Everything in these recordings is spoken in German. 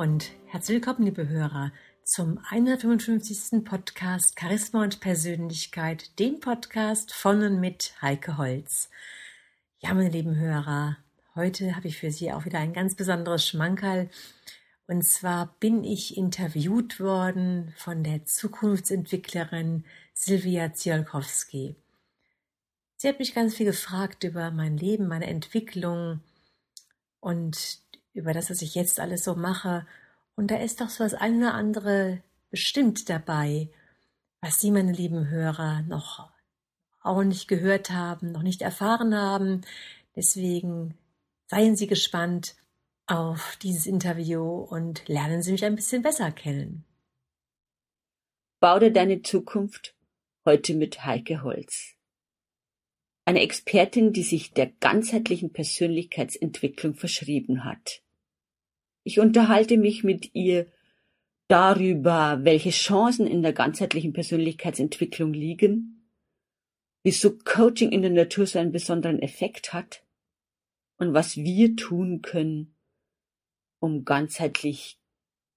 Und herzlich willkommen, liebe Hörer, zum 155. Podcast Charisma und Persönlichkeit, dem Podcast von und mit Heike Holz. Ja, meine lieben Hörer, heute habe ich für Sie auch wieder ein ganz besonderes Schmankerl. Und zwar bin ich interviewt worden von der Zukunftsentwicklerin Silvia Ziolkowski. Sie hat mich ganz viel gefragt über mein Leben, meine Entwicklung und über das, was ich jetzt alles so mache. Und da ist doch so das eine oder andere bestimmt dabei, was Sie, meine lieben Hörer, noch auch nicht gehört haben, noch nicht erfahren haben. Deswegen seien Sie gespannt auf dieses Interview und lernen Sie mich ein bisschen besser kennen. Bau deine Zukunft heute mit Heike Holz eine Expertin, die sich der ganzheitlichen Persönlichkeitsentwicklung verschrieben hat. Ich unterhalte mich mit ihr darüber, welche Chancen in der ganzheitlichen Persönlichkeitsentwicklung liegen, wieso Coaching in der Natur so einen besonderen Effekt hat und was wir tun können, um ganzheitlich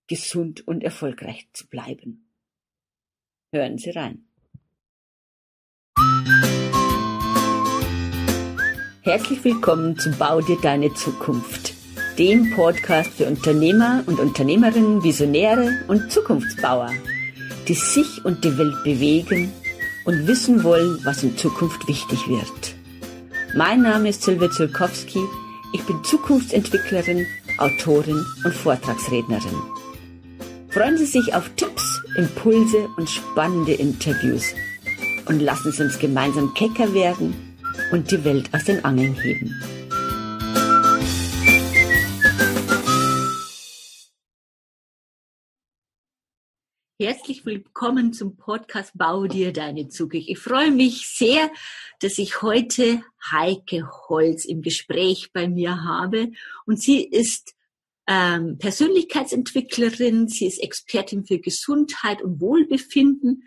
gesund und erfolgreich zu bleiben. Hören Sie rein. Herzlich willkommen zu Bau dir deine Zukunft, dem Podcast für Unternehmer und Unternehmerinnen, Visionäre und Zukunftsbauer, die sich und die Welt bewegen und wissen wollen, was in Zukunft wichtig wird. Mein Name ist Silvia Zulkowski, ich bin Zukunftsentwicklerin, Autorin und Vortragsrednerin. Freuen Sie sich auf Tipps, Impulse und spannende Interviews und lassen Sie uns gemeinsam kecker werden und die Welt aus den Angeln heben. Herzlich willkommen zum Podcast Bau dir deine Zukunft. Ich freue mich sehr, dass ich heute Heike Holz im Gespräch bei mir habe. Und sie ist ähm, Persönlichkeitsentwicklerin, sie ist Expertin für Gesundheit und Wohlbefinden.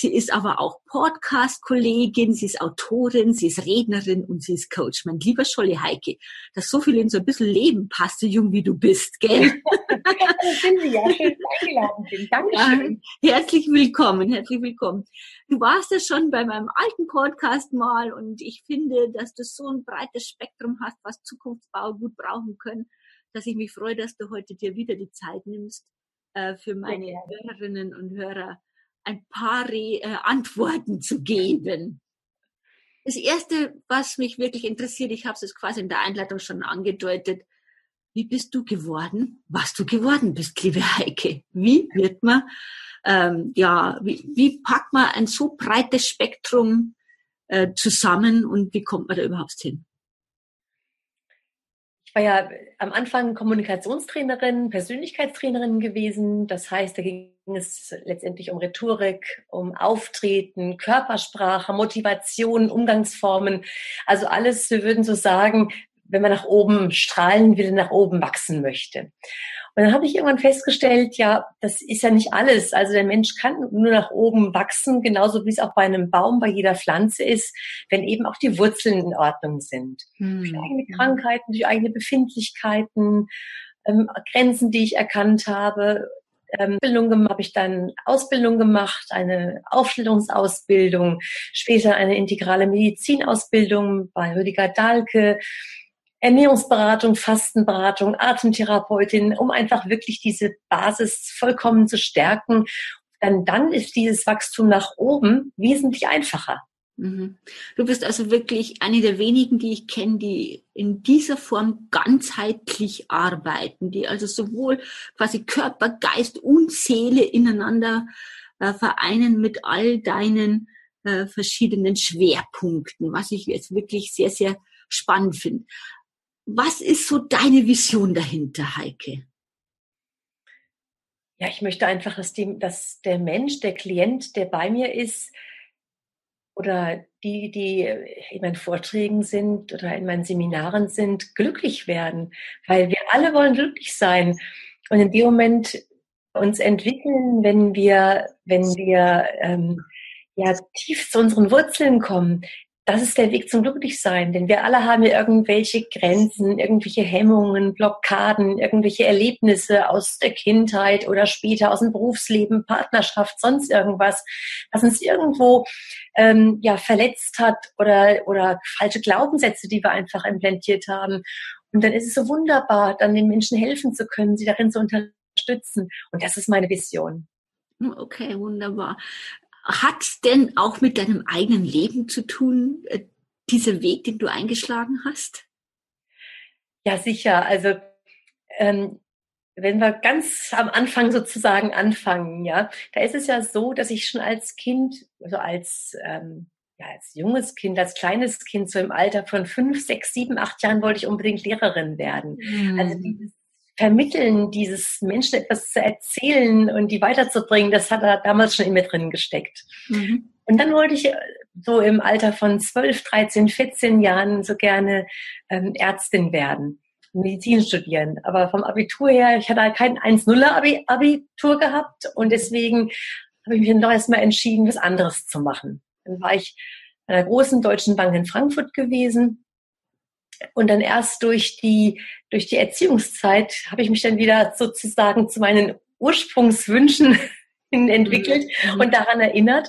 Sie ist aber auch Podcast-Kollegin, sie ist Autorin, sie ist Rednerin und sie ist Coach. Mein lieber Scholli Heike, dass so viel in so ein bisschen Leben passt, so jung wie du bist, gell? das sind Sie ja, schön eingeladen sind. Dankeschön. Ja, herzlich willkommen, herzlich willkommen. Du warst ja schon bei meinem alten Podcast mal und ich finde, dass du so ein breites Spektrum hast, was Zukunftsbau gut brauchen können, dass ich mich freue, dass du heute dir wieder die Zeit nimmst, äh, für meine Hörerinnen und Hörer ein paar äh, Antworten zu geben. Das Erste, was mich wirklich interessiert, ich habe es quasi in der Einleitung schon angedeutet, wie bist du geworden, was du geworden bist, liebe Heike? Wie wird man, ähm, ja, wie, wie packt man ein so breites Spektrum äh, zusammen und wie kommt man da überhaupt hin? Ich war ja am Anfang Kommunikationstrainerin, Persönlichkeitstrainerin gewesen. Das heißt, da ging es letztendlich um Rhetorik, um Auftreten, Körpersprache, Motivation, Umgangsformen. Also alles, wir würden so sagen, wenn man nach oben strahlen will, nach oben wachsen möchte. Und dann habe ich irgendwann festgestellt, ja, das ist ja nicht alles. Also der Mensch kann nur nach oben wachsen, genauso wie es auch bei einem Baum, bei jeder Pflanze ist, wenn eben auch die Wurzeln in Ordnung sind. Hm. Durch eigene Krankheiten, durch eigene Befindlichkeiten, ähm, Grenzen, die ich erkannt habe. Ähm, habe ich dann Ausbildung gemacht, eine Aufstellungsausbildung, später eine integrale Medizinausbildung bei Rüdiger Dahlke, Ernährungsberatung, Fastenberatung, Atemtherapeutin, um einfach wirklich diese Basis vollkommen zu stärken. Dann, dann ist dieses Wachstum nach oben wesentlich einfacher. Mhm. Du bist also wirklich eine der wenigen, die ich kenne, die in dieser Form ganzheitlich arbeiten, die also sowohl quasi Körper, Geist und Seele ineinander äh, vereinen mit all deinen äh, verschiedenen Schwerpunkten, was ich jetzt wirklich sehr, sehr spannend finde. Was ist so deine Vision dahinter, Heike? Ja, ich möchte einfach, dass, die, dass der Mensch, der Klient, der bei mir ist, oder die, die in meinen Vorträgen sind oder in meinen Seminaren sind, glücklich werden. Weil wir alle wollen glücklich sein. Und in dem Moment uns entwickeln, wenn wir, wenn wir ähm, ja tief zu unseren Wurzeln kommen, das ist der Weg zum Glücklichsein, denn wir alle haben ja irgendwelche Grenzen, irgendwelche Hemmungen, Blockaden, irgendwelche Erlebnisse aus der Kindheit oder später aus dem Berufsleben, Partnerschaft, sonst irgendwas, was uns irgendwo ähm, ja verletzt hat oder oder falsche Glaubenssätze, die wir einfach implantiert haben. Und dann ist es so wunderbar, dann den Menschen helfen zu können, sie darin zu unterstützen. Und das ist meine Vision. Okay, wunderbar. Hat denn auch mit deinem eigenen Leben zu tun, äh, dieser Weg, den du eingeschlagen hast? Ja, sicher. Also ähm, wenn wir ganz am Anfang sozusagen anfangen, ja, da ist es ja so, dass ich schon als Kind, also als ähm, ja, als junges Kind, als kleines Kind, so im Alter von fünf, sechs, sieben, acht Jahren wollte ich unbedingt Lehrerin werden. Mhm. Also dieses Vermitteln, dieses Menschen etwas zu erzählen und die weiterzubringen, das hat er damals schon in mir drin gesteckt. Mhm. Und dann wollte ich äh, so im Alter von 12, 13, 14 Jahren so gerne ähm, Ärztin werden, Medizin studieren. Aber vom Abitur her, ich hatte halt kein 1-0er Abitur gehabt und deswegen habe ich mich dann doch erstmal entschieden, was anderes zu machen. Dann war ich bei einer großen deutschen Bank in Frankfurt gewesen und dann erst durch die, durch die Erziehungszeit habe ich mich dann wieder sozusagen zu meinen Ursprungswünschen entwickelt mhm. und daran erinnert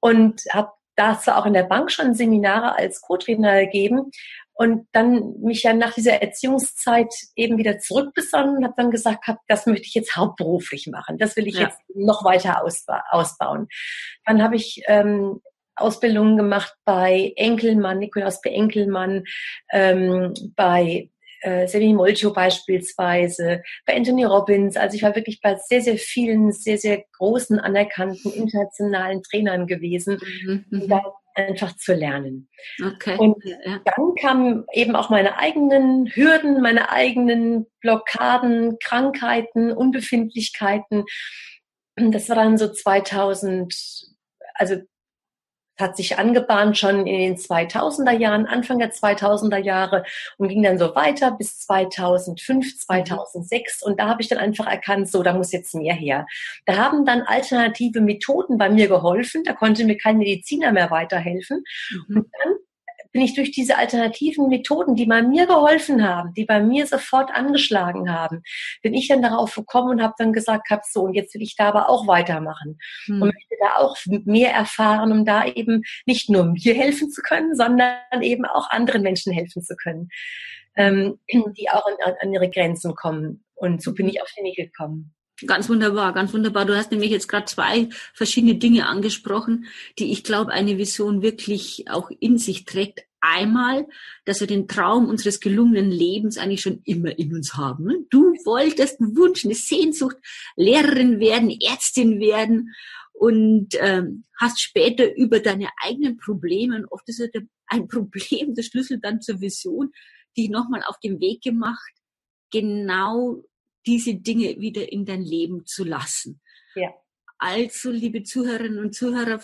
und habe dazu auch in der Bank schon Seminare als Co-Trainer gegeben und dann mich ja nach dieser Erziehungszeit eben wieder zurückbesonnen und habe dann gesagt, hab, das möchte ich jetzt hauptberuflich machen. Das will ich ja. jetzt noch weiter ausba ausbauen. Dann habe ich ähm, Ausbildungen gemacht bei Enkelmann, Nikolaus B. Enkelmann, ähm, bei äh, Semi Molcho beispielsweise, bei Anthony Robbins. Also ich war wirklich bei sehr, sehr vielen, sehr, sehr großen, anerkannten internationalen Trainern gewesen, mhm. um da einfach zu lernen. Okay. Und dann kamen eben auch meine eigenen Hürden, meine eigenen Blockaden, Krankheiten, Unbefindlichkeiten. Das war dann so 2000, also hat sich angebahnt schon in den 2000er Jahren, Anfang der 2000er Jahre und ging dann so weiter bis 2005, 2006 und da habe ich dann einfach erkannt, so, da muss jetzt mehr her. Da haben dann alternative Methoden bei mir geholfen, da konnte mir kein Mediziner mehr weiterhelfen mhm. und dann bin ich durch diese alternativen Methoden, die bei mir geholfen haben, die bei mir sofort angeschlagen haben, bin ich dann darauf gekommen und habe dann gesagt, hab so, und jetzt will ich da aber auch weitermachen hm. und möchte da auch mehr erfahren, um da eben nicht nur mir helfen zu können, sondern eben auch anderen Menschen helfen zu können, ähm, die auch an, an ihre Grenzen kommen. Und so bin ich auf den Weg gekommen. Ganz wunderbar, ganz wunderbar. Du hast nämlich jetzt gerade zwei verschiedene Dinge angesprochen, die ich glaube, eine Vision wirklich auch in sich trägt. Einmal, dass wir den Traum unseres gelungenen Lebens eigentlich schon immer in uns haben. Du wolltest einen Wunsch, eine Sehnsucht, Lehrerin werden, Ärztin werden und ähm, hast später über deine eigenen Probleme, und oft ist ein Problem der Schlüssel dann zur Vision, dich nochmal auf den Weg gemacht, genau diese Dinge wieder in dein Leben zu lassen. Ja. Also, liebe Zuhörerinnen und Zuhörer,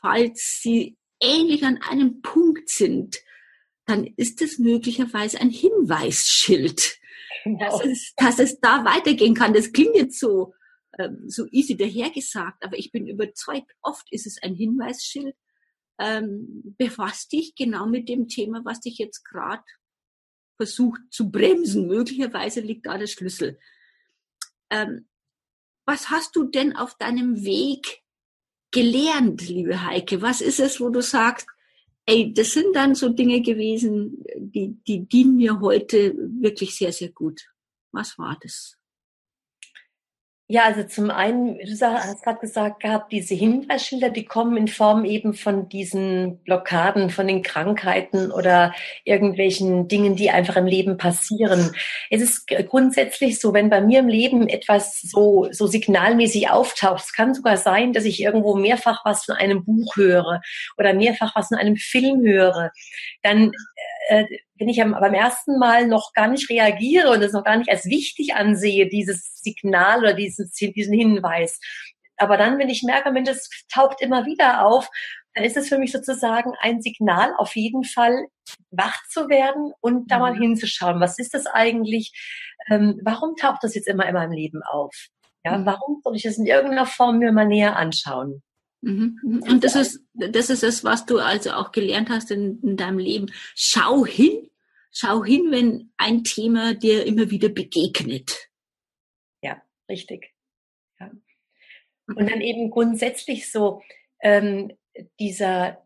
falls Sie ähnlich an einem Punkt sind, dann ist es möglicherweise ein Hinweisschild, genau. dass, es, dass es da weitergehen kann. Das klingt jetzt so, ähm, so easy dahergesagt, aber ich bin überzeugt, oft ist es ein Hinweisschild. Ähm, befasst dich genau mit dem Thema, was dich jetzt gerade versucht zu bremsen. Möglicherweise liegt da der Schlüssel. Ähm, was hast du denn auf deinem Weg gelernt, liebe Heike? Was ist es, wo du sagst, ey, das sind dann so Dinge gewesen, die, die dienen mir heute wirklich sehr, sehr gut. Was war das? Ja, also zum einen, du hast gerade gesagt gehabt, diese Hinweisschilder, die kommen in Form eben von diesen Blockaden, von den Krankheiten oder irgendwelchen Dingen, die einfach im Leben passieren. Es ist grundsätzlich so, wenn bei mir im Leben etwas so, so signalmäßig auftaucht, es kann sogar sein, dass ich irgendwo mehrfach was von einem Buch höre oder mehrfach was von einem Film höre, dann äh, wenn ich beim ersten Mal noch gar nicht reagiere und es noch gar nicht als wichtig ansehe, dieses Signal oder diesen, diesen Hinweis. Aber dann, wenn ich merke, Mensch, es taucht immer wieder auf, dann ist es für mich sozusagen ein Signal, auf jeden Fall wach zu werden und da mal mhm. hinzuschauen. Was ist das eigentlich? Ähm, warum taucht das jetzt immer in meinem Leben auf? Ja, mhm. warum soll ich das in irgendeiner Form mir mal näher anschauen? Mhm, mhm. Und das ist, das ist es, was du also auch gelernt hast in, in deinem Leben. Schau hin, schau hin, wenn ein Thema dir immer wieder begegnet. Ja, richtig. Ja. Und dann eben grundsätzlich so ähm, dieser,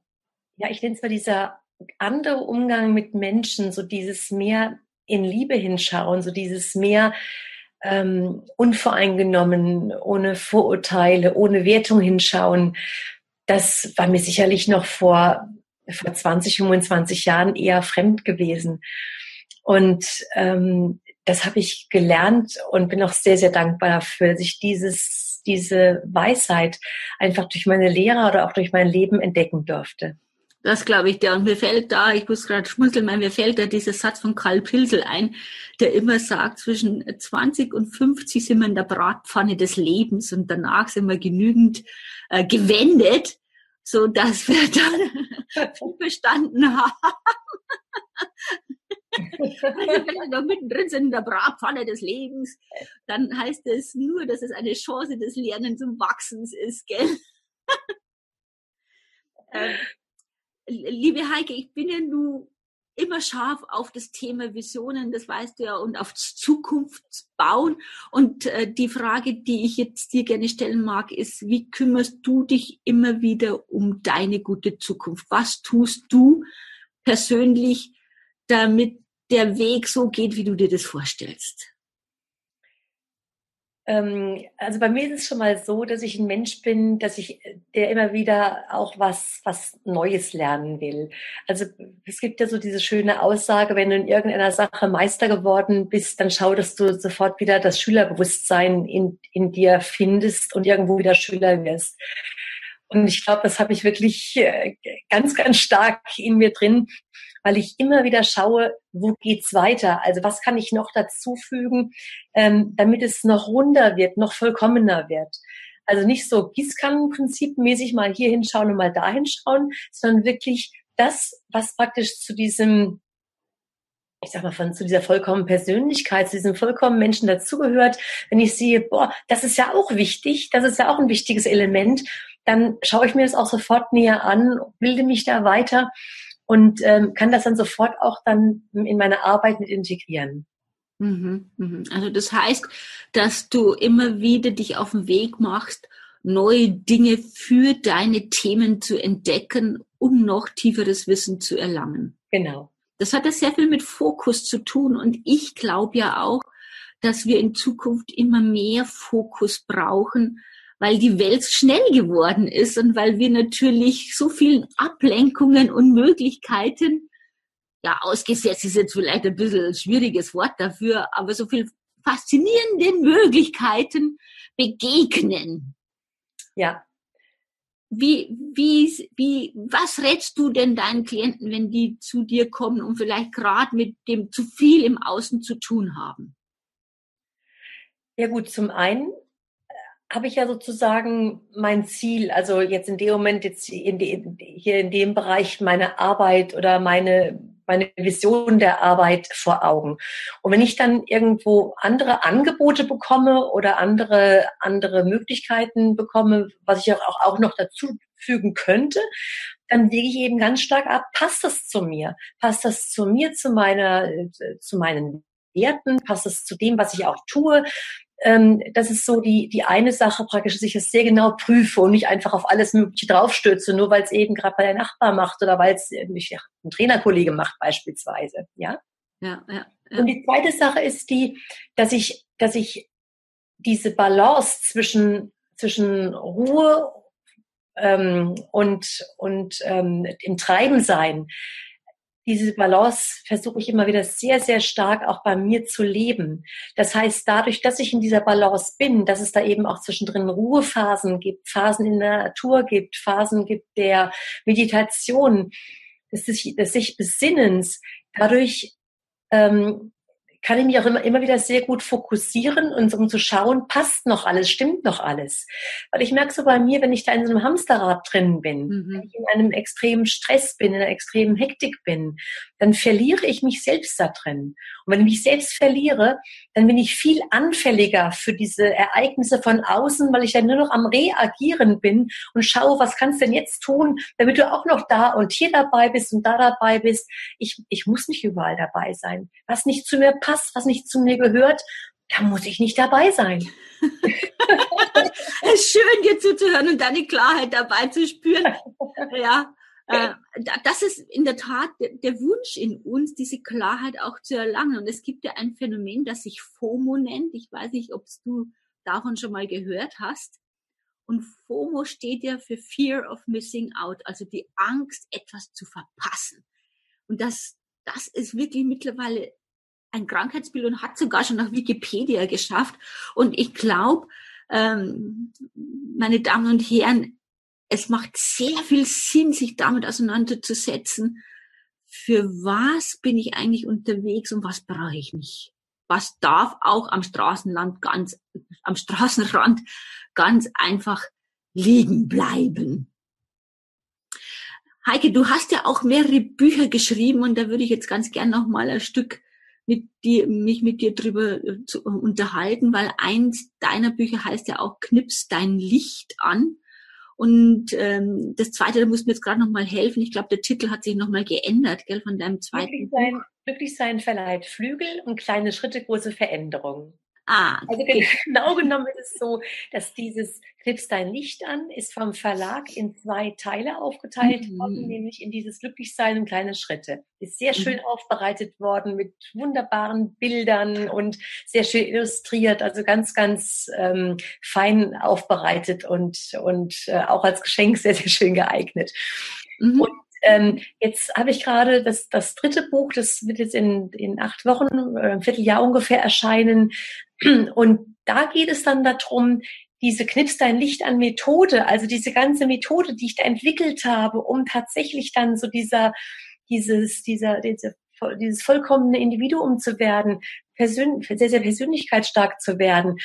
ja, ich nenne es mal dieser andere Umgang mit Menschen, so dieses mehr in Liebe hinschauen, so dieses mehr ähm, unvoreingenommen, ohne Vorurteile, ohne Wertung hinschauen. Das war mir sicherlich noch vor, vor 20, 25 Jahren eher fremd gewesen. Und ähm, das habe ich gelernt und bin auch sehr, sehr dankbar dafür, dass ich dieses, diese Weisheit einfach durch meine Lehrer oder auch durch mein Leben entdecken durfte. Das glaube ich dir. Und mir fällt da, ich muss gerade schmunzeln, weil mir fällt da dieser Satz von Karl Pilsel ein, der immer sagt, zwischen 20 und 50 sind wir in der Bratpfanne des Lebens und danach sind wir genügend äh, gewendet, so dass wir dann verstanden haben. Wenn wir noch mittendrin sind in der Bratpfanne des Lebens, dann heißt es nur, dass es eine Chance des Lernens und Wachsens ist, gell? ähm, liebe Heike, ich bin ja nun immer scharf auf das Thema Visionen, das weißt du ja, und auf Zukunft bauen. Und äh, die Frage, die ich jetzt dir gerne stellen mag, ist, wie kümmerst du dich immer wieder um deine gute Zukunft? Was tust du persönlich, damit der Weg so geht, wie du dir das vorstellst? Ähm, also bei mir ist es schon mal so, dass ich ein Mensch bin, dass ich, der immer wieder auch was, was Neues lernen will. Also es gibt ja so diese schöne Aussage, wenn du in irgendeiner Sache Meister geworden bist, dann schau, dass du sofort wieder das Schülerbewusstsein in, in dir findest und irgendwo wieder Schüler wirst. Und ich glaube, das habe ich wirklich äh, ganz, ganz stark in mir drin, weil ich immer wieder schaue, wo geht's weiter? Also was kann ich noch dazufügen, ähm, damit es noch runder wird, noch vollkommener wird? Also nicht so Gießkannenprinzipmäßig mal hier hinschauen und mal da hinschauen, sondern wirklich das, was praktisch zu diesem ich sag mal, von zu dieser vollkommen Persönlichkeit, zu diesem vollkommen Menschen dazugehört, wenn ich sehe, boah, das ist ja auch wichtig, das ist ja auch ein wichtiges Element, dann schaue ich mir das auch sofort näher an, bilde mich da weiter und ähm, kann das dann sofort auch dann in meine Arbeit mit integrieren. Mhm, mhm. Also das heißt, dass du immer wieder dich auf den Weg machst, neue Dinge für deine Themen zu entdecken, um noch tieferes Wissen zu erlangen. Genau. Das hat ja sehr viel mit Fokus zu tun und ich glaube ja auch, dass wir in Zukunft immer mehr Fokus brauchen, weil die Welt schnell geworden ist und weil wir natürlich so vielen Ablenkungen und Möglichkeiten, ja, ausgesetzt ist jetzt vielleicht ein bisschen ein schwieriges Wort dafür, aber so viel faszinierende Möglichkeiten begegnen. Ja. Wie, wie, wie, was rätst du denn deinen Klienten, wenn die zu dir kommen und vielleicht gerade mit dem zu viel im Außen zu tun haben? Ja gut, zum einen habe ich ja sozusagen mein Ziel, also jetzt in dem Moment, jetzt in de, hier in dem Bereich meine Arbeit oder meine, meine Vision der Arbeit vor Augen. Und wenn ich dann irgendwo andere Angebote bekomme oder andere, andere Möglichkeiten bekomme, was ich auch, auch noch dazu fügen könnte, dann wege ich eben ganz stark ab, passt das zu mir? Passt das zu mir, zu meiner, zu meinen Werten? Passt das zu dem, was ich auch tue? Ähm, das ist so die, die eine Sache praktisch, dass ich es sehr genau prüfe und nicht einfach auf alles Mögliche draufstürze, nur weil es eben gerade bei der Nachbar macht oder weil es ja, ein Trainerkollege macht beispielsweise. Ja? Ja, ja, ja. Und die zweite Sache ist die, dass ich, dass ich diese Balance zwischen, zwischen Ruhe ähm, und, und ähm, im Treiben sein, diese Balance versuche ich immer wieder sehr, sehr stark auch bei mir zu leben. Das heißt, dadurch, dass ich in dieser Balance bin, dass es da eben auch zwischendrin Ruhephasen gibt, Phasen in der Natur gibt, Phasen gibt der Meditation, des, des sich Besinnens, dadurch ähm, kann ich mich auch immer, immer wieder sehr gut fokussieren und um zu schauen, passt noch alles, stimmt noch alles. Weil ich merke so bei mir, wenn ich da in so einem Hamsterrad drin bin, mhm. wenn ich in einem extremen Stress bin, in einer extremen Hektik bin, dann verliere ich mich selbst da drin. Und wenn ich mich selbst verliere, dann bin ich viel anfälliger für diese Ereignisse von außen, weil ich dann nur noch am Reagieren bin und schaue, was kannst du denn jetzt tun, damit du auch noch da und hier dabei bist und da dabei bist. Ich, ich muss nicht überall dabei sein. Was nicht zu mir passt, was nicht zu mir gehört, da muss ich nicht dabei sein. es ist schön, dir zuzuhören und deine Klarheit dabei zu spüren. Ja, äh, das ist in der Tat der Wunsch in uns, diese Klarheit auch zu erlangen. Und es gibt ja ein Phänomen, das sich FOMO nennt. Ich weiß nicht, ob du davon schon mal gehört hast. Und FOMO steht ja für Fear of Missing Out, also die Angst, etwas zu verpassen. Und das, das ist wirklich mittlerweile ein Krankheitsbild und hat sogar schon nach Wikipedia geschafft. Und ich glaube, ähm, meine Damen und Herren, es macht sehr viel Sinn, sich damit auseinanderzusetzen. Für was bin ich eigentlich unterwegs und was brauche ich nicht? Was darf auch am Straßenland ganz, am Straßenrand ganz einfach liegen bleiben? Heike, du hast ja auch mehrere Bücher geschrieben und da würde ich jetzt ganz gern noch mal ein Stück mit dir, mich mit dir drüber äh, zu unterhalten, weil eins deiner Bücher heißt ja auch Knips dein Licht an. Und ähm, das zweite, da musst du mir jetzt gerade noch mal helfen. Ich glaube, der Titel hat sich noch mal geändert, gell, von deinem zweiten Glücklich sein, Glücklich sein verleiht Flügel und kleine Schritte, große Veränderungen. Ah, also genau genommen ist es so, dass dieses Knips dein Licht an ist vom Verlag in zwei Teile aufgeteilt mhm. worden, nämlich in dieses Glücklichsein und kleine Schritte. Ist sehr schön mhm. aufbereitet worden mit wunderbaren Bildern und sehr schön illustriert, also ganz, ganz ähm, fein aufbereitet und, und äh, auch als Geschenk sehr, sehr schön geeignet. Mhm. Und ähm, jetzt habe ich gerade das, das dritte Buch, das wird jetzt in, in acht Wochen, äh, ein Vierteljahr ungefähr erscheinen. Und da geht es dann darum, diese Knips dein Licht an Methode, also diese ganze Methode, die ich da entwickelt habe, um tatsächlich dann so dieser, dieses, dieser, diese, dieses vollkommene Individuum zu werden, persön sehr, sehr persönlichkeitsstark zu werden.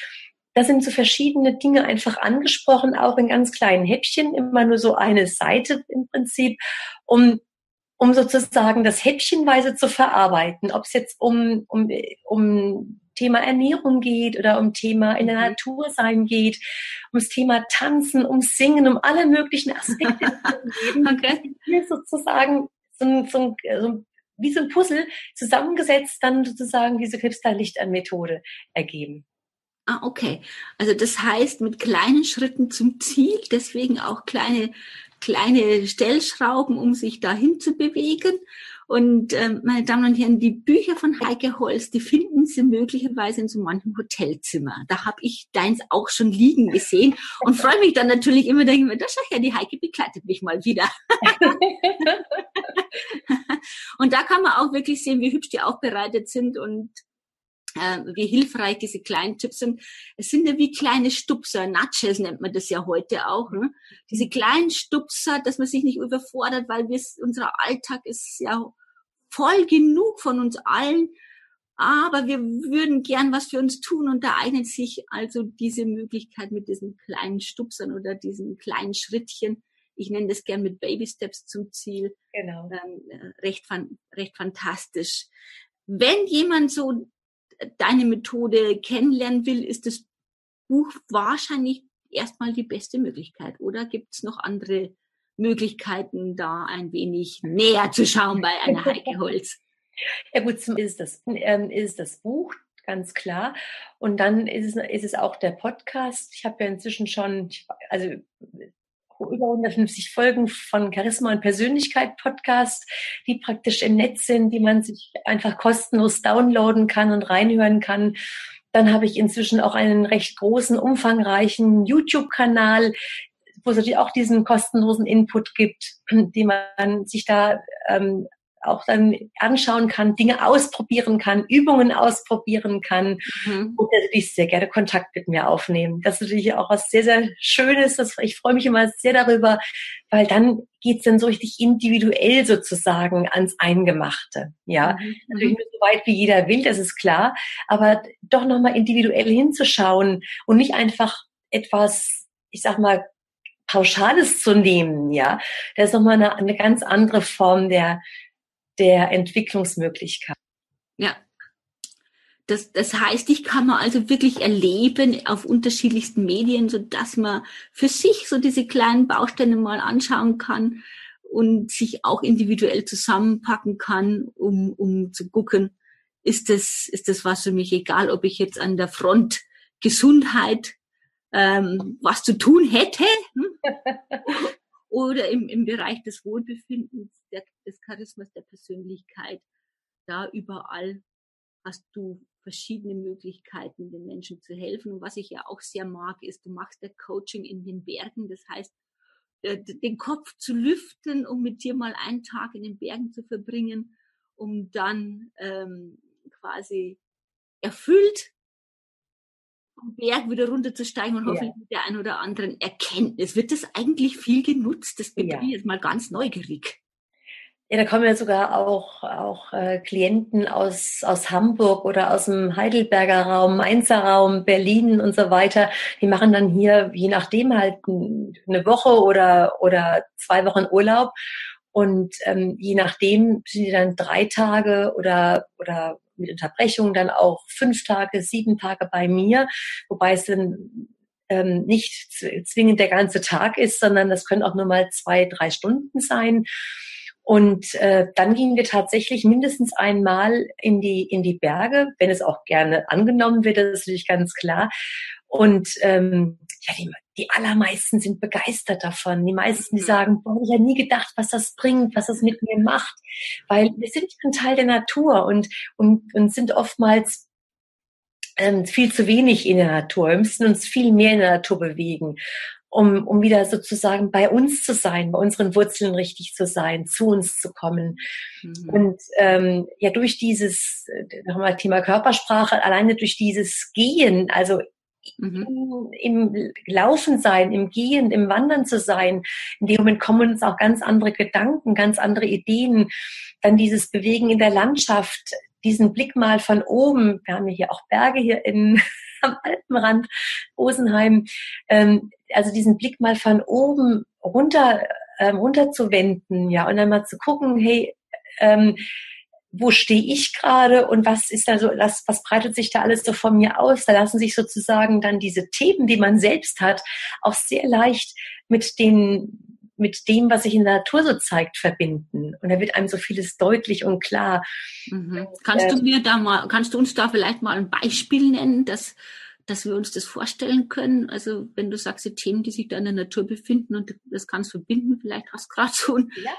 Da sind so verschiedene Dinge einfach angesprochen, auch in ganz kleinen Häppchen, immer nur so eine Seite im Prinzip, um um sozusagen das häppchenweise zu verarbeiten, ob es jetzt um, um, um Thema Ernährung geht oder um Thema in der mhm. Natur sein geht, ums Thema Tanzen, um Singen, um alle möglichen Aspekte okay. hier sozusagen so, so, so, wie so ein Puzzle zusammengesetzt dann sozusagen diese Krebslicht an Methode ergeben. Ah, okay. Also das heißt mit kleinen Schritten zum Ziel, deswegen auch kleine kleine Stellschrauben, um sich dahin zu bewegen. Und ähm, meine Damen und Herren, die Bücher von Heike Holz, die finden Sie möglicherweise in so manchem Hotelzimmer. Da habe ich deins auch schon liegen gesehen und freue mich dann natürlich immer, denke ich mir, da schau her, die Heike begleitet mich mal wieder. und da kann man auch wirklich sehen, wie hübsch die aufbereitet sind und äh, wie hilfreich diese kleinen Tipps sind. Es sind ja wie kleine Stupser, Nudges nennt man das ja heute auch. Ne? Diese kleinen Stupser, dass man sich nicht überfordert, weil wir, unser Alltag ist ja voll genug von uns allen. Aber wir würden gern was für uns tun und da eignet sich also diese Möglichkeit mit diesen kleinen Stupsern oder diesen kleinen Schrittchen. Ich nenne das gern mit Baby Steps zum Ziel. Genau. Ähm, äh, recht, recht fantastisch. Wenn jemand so deine Methode kennenlernen will, ist das Buch wahrscheinlich erstmal die beste Möglichkeit. Oder gibt es noch andere Möglichkeiten, da ein wenig näher zu schauen bei einer Heike Holz? Ja gut, ist das, ähm, ist das Buch, ganz klar. Und dann ist es, ist es auch der Podcast. Ich habe ja inzwischen schon, also über 150 Folgen von Charisma und Persönlichkeit Podcast, die praktisch im Netz sind, die man sich einfach kostenlos downloaden kann und reinhören kann. Dann habe ich inzwischen auch einen recht großen, umfangreichen YouTube-Kanal, wo es natürlich auch diesen kostenlosen Input gibt, den man sich da ähm, auch dann anschauen kann, Dinge ausprobieren kann, Übungen ausprobieren kann mhm. und natürlich sehr gerne Kontakt mit mir aufnehmen. Das ist natürlich auch was sehr, sehr Schönes. Das, ich freue mich immer sehr darüber, weil dann geht's dann so richtig individuell sozusagen ans Eingemachte. Ja, mhm. natürlich nur so weit wie jeder will, das ist klar, aber doch nochmal individuell hinzuschauen und nicht einfach etwas, ich sag mal, Pauschales zu nehmen, ja, das ist nochmal eine, eine ganz andere Form der, der Entwicklungsmöglichkeit. Ja. Das, das heißt, ich kann man also wirklich erleben auf unterschiedlichsten Medien, so dass man für sich so diese kleinen Bausteine mal anschauen kann und sich auch individuell zusammenpacken kann, um, um zu gucken, ist das, ist das was für mich, egal ob ich jetzt an der Front Gesundheit ähm, was zu tun hätte. Hm? Oder im, im Bereich des Wohlbefindens, der, des Charismas, der Persönlichkeit. Da überall hast du verschiedene Möglichkeiten, den Menschen zu helfen. Und was ich ja auch sehr mag, ist, du machst der Coaching in den Bergen. Das heißt, äh, den Kopf zu lüften, um mit dir mal einen Tag in den Bergen zu verbringen, um dann ähm, quasi erfüllt Berg wieder runterzusteigen und hoffentlich ja. mit der einen oder anderen Erkenntnis. Wird das eigentlich viel genutzt? Das bin ja. ich jetzt mal ganz neugierig. Ja, da kommen ja sogar auch, auch äh, Klienten aus, aus Hamburg oder aus dem Heidelberger Raum, Mainzer Raum, Berlin und so weiter. Die machen dann hier, je nachdem halt eine Woche oder, oder zwei Wochen Urlaub. Und ähm, je nachdem sind die dann drei Tage oder, oder mit Unterbrechung dann auch fünf Tage, sieben Tage bei mir, wobei es dann ähm, nicht zwingend der ganze Tag ist, sondern das können auch nur mal zwei, drei Stunden sein. Und äh, dann gingen wir tatsächlich mindestens einmal in die in die Berge, wenn es auch gerne angenommen wird, das ist natürlich ganz klar. Und ähm, ja, die, die allermeisten sind begeistert davon. Die meisten, die mhm. sagen, boah, ich habe nie gedacht, was das bringt, was das mit mir macht. Weil wir sind ein Teil der Natur und, und, und sind oftmals ähm, viel zu wenig in der Natur. Wir müssen uns viel mehr in der Natur bewegen, um, um wieder sozusagen bei uns zu sein, bei unseren Wurzeln richtig zu sein, zu uns zu kommen. Mhm. Und ähm, ja, durch dieses, äh, nochmal Thema Körpersprache, alleine durch dieses Gehen, also Mhm. Im, Im Laufen sein, im Gehen, im Wandern zu sein. In dem Moment kommen uns auch ganz andere Gedanken, ganz andere Ideen. Dann dieses Bewegen in der Landschaft, diesen Blick mal von oben. Wir haben ja hier auch Berge hier in, am Alpenrand, Rosenheim. Ähm, also diesen Blick mal von oben runter, ähm, runterzuwenden, ja, und dann mal zu gucken, hey, ähm, wo stehe ich gerade und was ist da so, was, was breitet sich da alles so von mir aus? Da lassen sich sozusagen dann diese Themen, die man selbst hat, auch sehr leicht mit den, mit dem, was sich in der Natur so zeigt, verbinden. Und da wird einem so vieles deutlich und klar. Mhm. Kannst äh, du mir da mal, kannst du uns da vielleicht mal ein Beispiel nennen, dass, dass wir uns das vorstellen können? Also wenn du sagst, die Themen, die sich da in der Natur befinden und das kannst verbinden, vielleicht hast du gerade so ein, ja.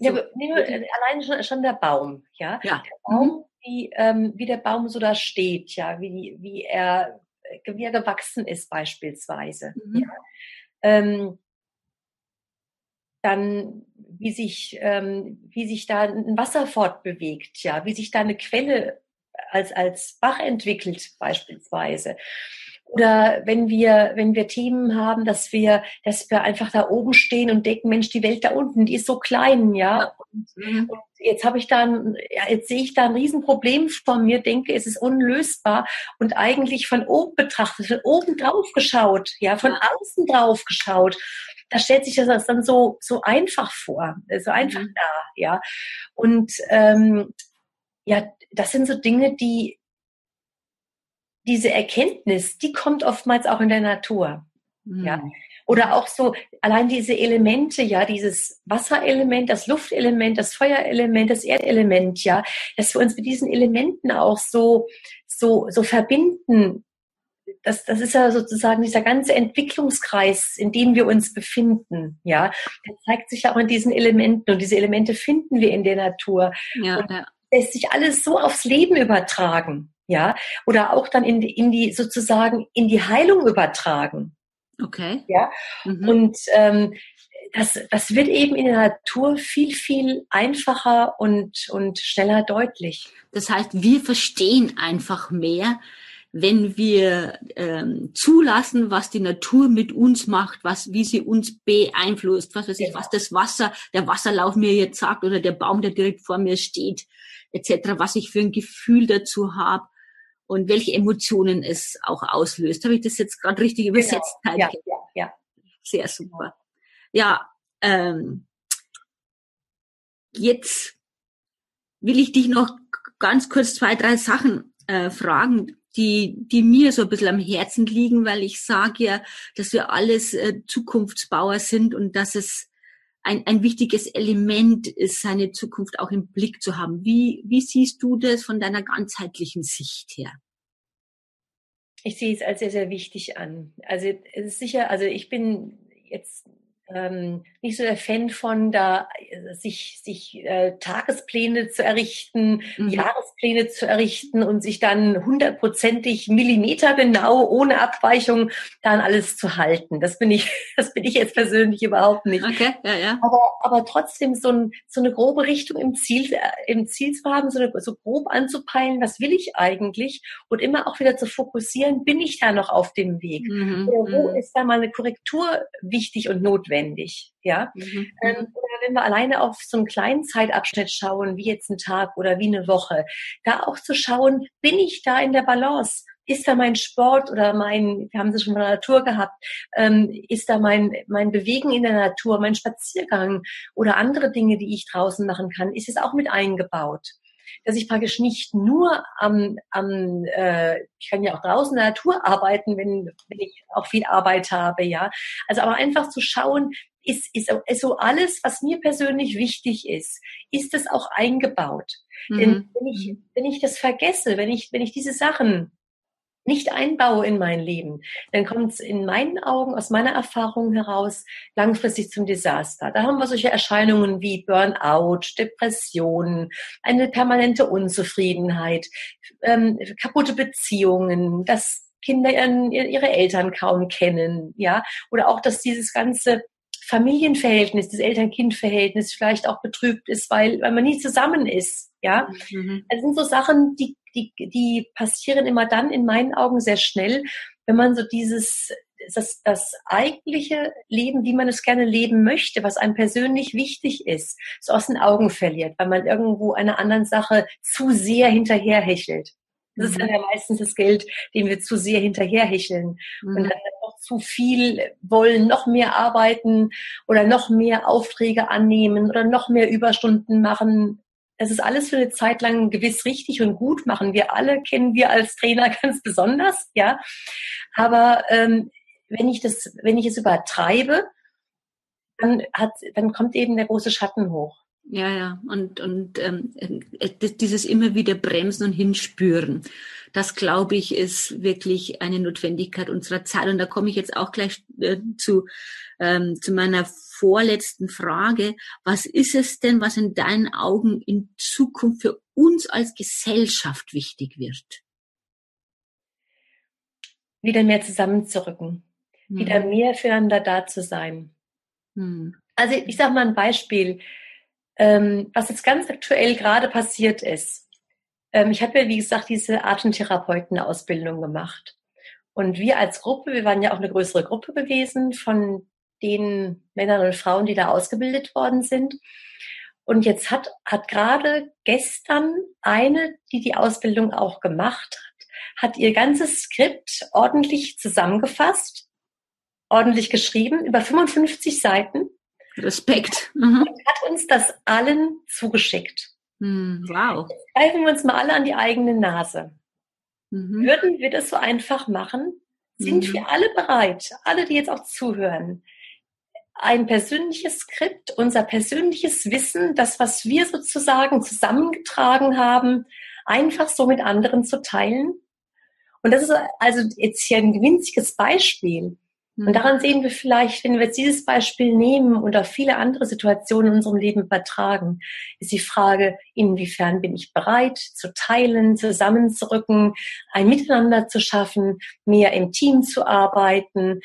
Ja, so. nee, allein schon, schon, der Baum, ja. ja. Der Baum, mhm. wie, ähm, wie der Baum so da steht, ja, wie, wie er, wie er gewachsen ist beispielsweise. Mhm. Ja. Ähm, dann wie sich, ähm, wie sich da ein Wasser fortbewegt, ja, wie sich da eine Quelle als, als Bach entwickelt beispielsweise. Oder wenn wir, wenn wir Themen haben, dass wir, dass wir einfach da oben stehen und denken, Mensch, die Welt da unten, die ist so klein, ja. Und, mhm. und jetzt habe ich da, ein, ja, jetzt sehe ich da ein Riesenproblem vor mir, denke, es ist unlösbar und eigentlich von oben betrachtet, von oben drauf geschaut, ja, von außen drauf geschaut. Da stellt sich das dann so, so einfach vor, so einfach mhm. da, ja. Und ähm, ja, das sind so Dinge, die, diese Erkenntnis, die kommt oftmals auch in der Natur. Mhm. Ja. Oder auch so, allein diese Elemente, ja, dieses Wasserelement, das Luftelement, das Feuerelement, das Erdelement, ja, dass wir uns mit diesen Elementen auch so, so, so verbinden. Das, das ist ja sozusagen dieser ganze Entwicklungskreis, in dem wir uns befinden, ja. Der zeigt sich ja auch in diesen Elementen und diese Elemente finden wir in der Natur. Ja, ja. lässt sich alles so aufs Leben übertragen ja, oder auch dann in die, in die sozusagen in die Heilung übertragen. Okay. Ja, mhm. und ähm, das, das wird eben in der Natur viel, viel einfacher und, und schneller deutlich. Das heißt, wir verstehen einfach mehr, wenn wir ähm, zulassen, was die Natur mit uns macht, was, wie sie uns beeinflusst, was weiß ich, was das Wasser, der Wasserlauf mir jetzt sagt oder der Baum, der direkt vor mir steht, etc., was ich für ein Gefühl dazu habe und welche Emotionen es auch auslöst. Habe ich das jetzt gerade richtig genau. übersetzt? Genau. Ja, ja, ja. Sehr super. Ja, ähm, jetzt will ich dich noch ganz kurz zwei, drei Sachen äh, fragen die, die mir so ein bisschen am Herzen liegen, weil ich sage ja, dass wir alles äh, Zukunftsbauer sind und dass es ein, ein wichtiges Element ist, seine Zukunft auch im Blick zu haben. Wie, wie siehst du das von deiner ganzheitlichen Sicht her? Ich sehe es als sehr, sehr wichtig an. Also es ist sicher, also ich bin jetzt ähm, nicht so der Fan von, da äh, sich, sich äh, Tagespläne zu errichten, mhm. Jahrespläne zu errichten und sich dann hundertprozentig millimetergenau ohne Abweichung dann alles zu halten. Das bin ich, das bin ich jetzt persönlich überhaupt nicht. Okay, ja, ja. Aber, aber trotzdem so, ein, so eine grobe Richtung im Ziel, äh, im Ziel zu haben, so, eine, so grob anzupeilen, was will ich eigentlich und immer auch wieder zu fokussieren, bin ich da noch auf dem Weg? Mhm. Oder wo mhm. ist da mal eine Korrektur wichtig und notwendig? Notwendig. Ja? Mhm. Ähm, oder wenn wir alleine auf so einen kleinen Zeitabschnitt schauen, wie jetzt ein Tag oder wie eine Woche, da auch zu schauen, bin ich da in der Balance? Ist da mein Sport oder mein, wir haben es schon mal in der Natur gehabt, ähm, ist da mein, mein Bewegen in der Natur, mein Spaziergang oder andere Dinge, die ich draußen machen kann, ist es auch mit eingebaut? Dass ich praktisch nicht nur am, am äh, ich kann ja auch draußen in der Natur arbeiten, wenn, wenn ich auch viel Arbeit habe, ja. Also aber einfach zu schauen, ist, ist, ist so alles, was mir persönlich wichtig ist, ist es auch eingebaut. Mhm. Denn wenn ich, mhm. wenn ich das vergesse, wenn ich, wenn ich diese Sachen nicht einbaue in mein Leben, dann kommt es in meinen Augen, aus meiner Erfahrung heraus, langfristig zum Desaster. Da haben wir solche Erscheinungen wie Burnout, Depressionen, eine permanente Unzufriedenheit, ähm, kaputte Beziehungen, dass Kinder ihren, ihre Eltern kaum kennen, ja, oder auch, dass dieses ganze Familienverhältnis, das Eltern-Kind-Verhältnis vielleicht auch betrübt ist, weil, weil man nie zusammen ist. Ja, mhm. das sind so Sachen, die, die, die passieren immer dann in meinen Augen sehr schnell, wenn man so dieses, das, das eigentliche Leben, wie man es gerne leben möchte, was einem persönlich wichtig ist, so aus den Augen verliert, weil man irgendwo einer anderen Sache zu sehr hinterherhechelt. Das mhm. ist dann ja meistens das Geld, dem wir zu sehr hinterherhecheln. Mhm. Und dann noch zu viel wollen, noch mehr arbeiten oder noch mehr Aufträge annehmen oder noch mehr Überstunden machen. Das ist alles für eine Zeit lang gewiss richtig und gut, machen wir alle, kennen wir als Trainer ganz besonders, ja. Aber ähm, wenn ich das, wenn ich es übertreibe, dann hat, dann kommt eben der große Schatten hoch. Ja, ja, und, und ähm, äh, dieses immer wieder bremsen und hinspüren, das glaube ich ist wirklich eine Notwendigkeit unserer Zeit. Und da komme ich jetzt auch gleich äh, zu, ähm, zu meiner vorletzten Frage. Was ist es denn, was in deinen Augen in Zukunft für uns als Gesellschaft wichtig wird? Wieder mehr zusammenzurücken, hm. wieder mehr füreinander da zu sein. Hm. Also ich sage mal ein Beispiel ähm, was jetzt ganz aktuell gerade passiert ist. Ähm, ich habe ja, wie gesagt, diese Atemtherapeutenausbildung gemacht. Und wir als Gruppe, wir waren ja auch eine größere Gruppe gewesen von den Männern und Frauen, die da ausgebildet worden sind. Und jetzt hat, hat gerade gestern eine, die die Ausbildung auch gemacht hat, hat ihr ganzes Skript ordentlich zusammengefasst, ordentlich geschrieben, über 55 Seiten Respekt. Mhm. Und hat uns das allen zugeschickt. Mhm. Wow. Jetzt greifen wir uns mal alle an die eigene Nase. Mhm. Würden wir das so einfach machen? Sind mhm. wir alle bereit, alle, die jetzt auch zuhören, ein persönliches Skript, unser persönliches Wissen, das, was wir sozusagen zusammengetragen haben, einfach so mit anderen zu teilen? Und das ist also jetzt hier ein winziges Beispiel. Und mhm. daran sehen wir vielleicht, wenn wir jetzt dieses Beispiel nehmen und auf viele andere Situationen in unserem Leben übertragen, ist die Frage, inwiefern bin ich bereit zu teilen, zusammenzurücken, ein Miteinander zu schaffen, mehr im Team zu arbeiten,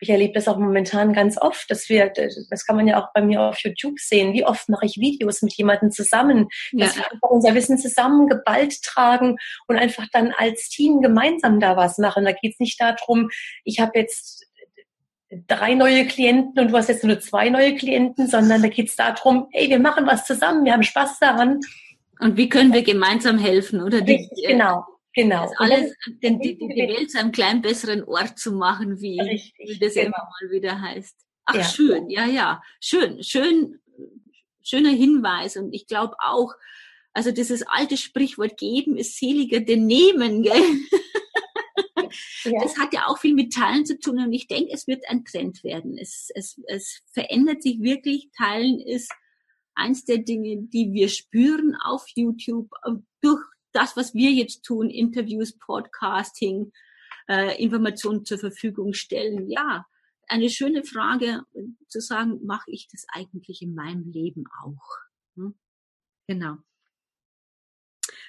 ich erlebe das auch momentan ganz oft, dass wir, das kann man ja auch bei mir auf YouTube sehen, wie oft mache ich Videos mit jemandem zusammen, ja. dass wir einfach unser Wissen zusammen geballt tragen und einfach dann als Team gemeinsam da was machen. Da geht es nicht darum, ich habe jetzt drei neue Klienten und du hast jetzt nur zwei neue Klienten, sondern da geht es darum, ey, wir machen was zusammen, wir haben Spaß daran. Und wie können wir gemeinsam helfen, oder? Die, genau. Genau. Das alles, den, die, die, Welt zu einem kleinen besseren Ort zu machen, wie, Richtig, wie das genau. immer mal wieder heißt. Ach, ja. schön, ja, ja. Schön, schön, schöner Hinweis. Und ich glaube auch, also dieses alte Sprichwort geben ist seliger denn nehmen, gell? Ja. Das hat ja auch viel mit Teilen zu tun und ich denke, es wird ein Trend werden. Es, es, es verändert sich wirklich. Teilen ist eins der Dinge, die wir spüren auf YouTube durch das, was wir jetzt tun, Interviews, Podcasting, äh, Informationen zur Verfügung stellen. Ja, eine schöne Frage zu sagen, mache ich das eigentlich in meinem Leben auch? Hm? Genau.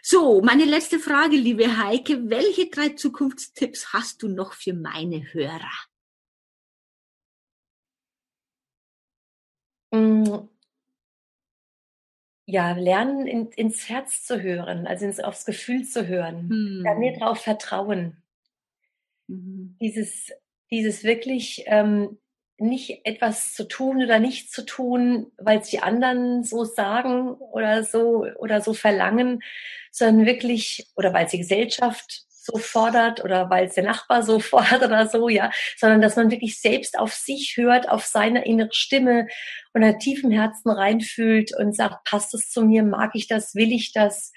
So, meine letzte Frage, liebe Heike. Welche drei Zukunftstipps hast du noch für meine Hörer? Ja, lernen in, ins Herz zu hören, also ins, aufs Gefühl zu hören, hm. da mir drauf vertrauen. Mhm. Dieses, dieses wirklich ähm, nicht etwas zu tun oder nicht zu tun, weil es die anderen so sagen oder so oder so verlangen, sondern wirklich oder weil es die Gesellschaft so fordert oder weil es der Nachbar so fordert oder so, ja, sondern dass man wirklich selbst auf sich hört, auf seine innere Stimme und in tiefen Herzen reinfühlt und sagt, passt es zu mir, mag ich das, will ich das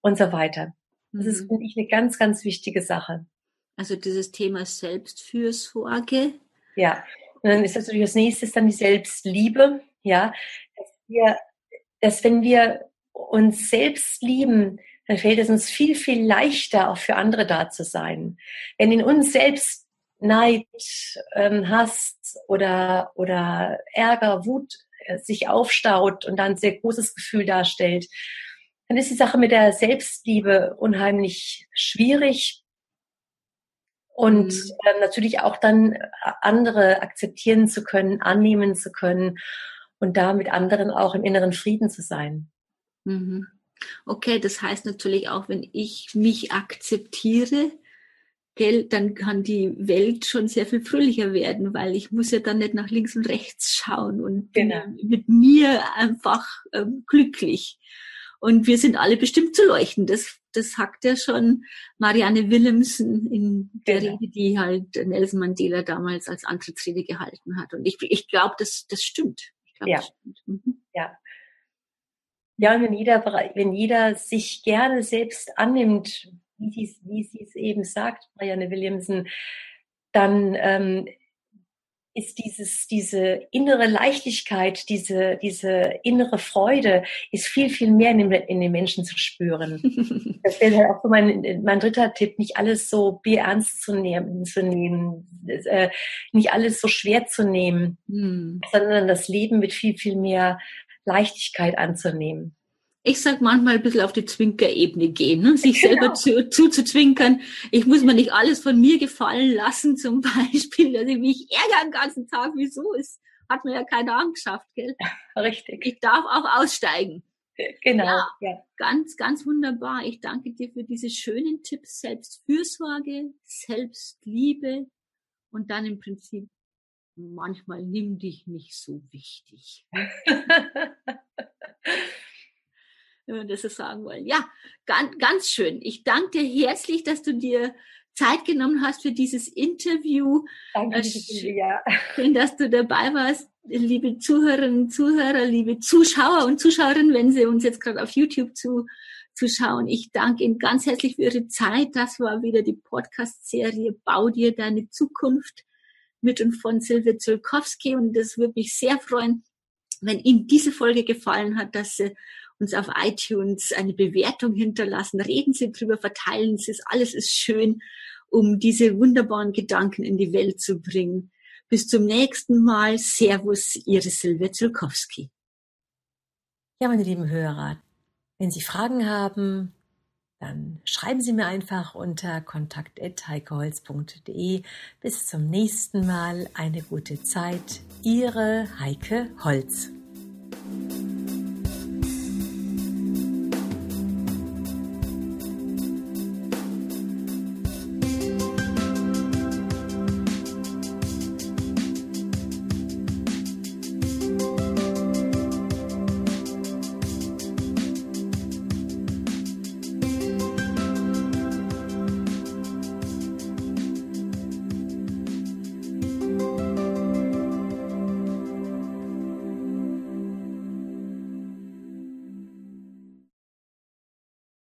und so weiter. Das ist, mhm. finde ich, eine ganz, ganz wichtige Sache. Also dieses Thema Selbstfürsorge. Ja, und dann ist natürlich als nächstes dann die Selbstliebe, ja, dass wir, dass wenn wir uns selbst lieben, dann fällt es uns viel, viel leichter, auch für andere da zu sein. Wenn in uns selbst Neid, ähm, Hass oder, oder Ärger, Wut äh, sich aufstaut und dann ein sehr großes Gefühl darstellt, dann ist die Sache mit der Selbstliebe unheimlich schwierig und äh, natürlich auch dann äh, andere akzeptieren zu können, annehmen zu können und da mit anderen auch im inneren Frieden zu sein. Mhm. Okay, das heißt natürlich auch, wenn ich mich akzeptiere, gell, dann kann die Welt schon sehr viel fröhlicher werden, weil ich muss ja dann nicht nach links und rechts schauen und genau. bin mit mir einfach ähm, glücklich. Und wir sind alle bestimmt zu leuchten. Das, das hat ja schon Marianne Willemsen in der genau. Rede, die halt Nelson Mandela damals als Antrittsrede gehalten hat. Und ich, ich glaube, das, das stimmt. Glaub, ja. Das stimmt. Mhm. ja. Ja, und wenn jeder, wenn jeder sich gerne selbst annimmt, wie, dies, wie sie es eben sagt, Marianne Williamson, dann ähm, ist dieses, diese innere Leichtigkeit, diese, diese innere Freude, ist viel, viel mehr in den, in den Menschen zu spüren. das wäre halt auch so mein, mein dritter Tipp, nicht alles so ernst zu nehmen, zu nehmen äh, nicht alles so schwer zu nehmen, hm. sondern das Leben mit viel, viel mehr Leichtigkeit anzunehmen. Ich sag manchmal ein bisschen auf die Zwinkerebene gehen, ne? sich genau. selber zu, zuzuzwinkern. Ich muss mir nicht alles von mir gefallen lassen, zum Beispiel, dass ich mich ärgere den ganzen Tag. Wieso? Es hat mir ja keiner angeschafft, gell? Richtig. Ich darf auch aussteigen. Genau. Ja, ja, Ganz, ganz wunderbar. Ich danke dir für diese schönen Tipps. Selbstfürsorge, Selbstliebe und dann im Prinzip manchmal nimm dich nicht so wichtig. wenn wir das so sagen wollen. Ja, ganz, ganz schön. Ich danke dir herzlich, dass du dir Zeit genommen hast für dieses Interview. Danke, liebe ja. Schön, dass du dabei warst, liebe Zuhörerinnen, Zuhörer, liebe Zuschauer und Zuschauerinnen, wenn sie uns jetzt gerade auf YouTube zu, zuschauen. Ich danke Ihnen ganz herzlich für Ihre Zeit. Das war wieder die Podcast-Serie Bau dir deine Zukunft mit und von Silvia Zulkowski. Und das würde mich sehr freuen, wenn Ihnen diese Folge gefallen hat, dass Sie uns auf iTunes eine Bewertung hinterlassen. Reden Sie drüber, verteilen Sie es. Alles ist schön, um diese wunderbaren Gedanken in die Welt zu bringen. Bis zum nächsten Mal. Servus, Ihre Silvia Zulkowski. Ja, meine lieben Hörer, wenn Sie Fragen haben, dann schreiben Sie mir einfach unter kontakt.heikeholz.de. Bis zum nächsten Mal. Eine gute Zeit. Ihre Heike Holz.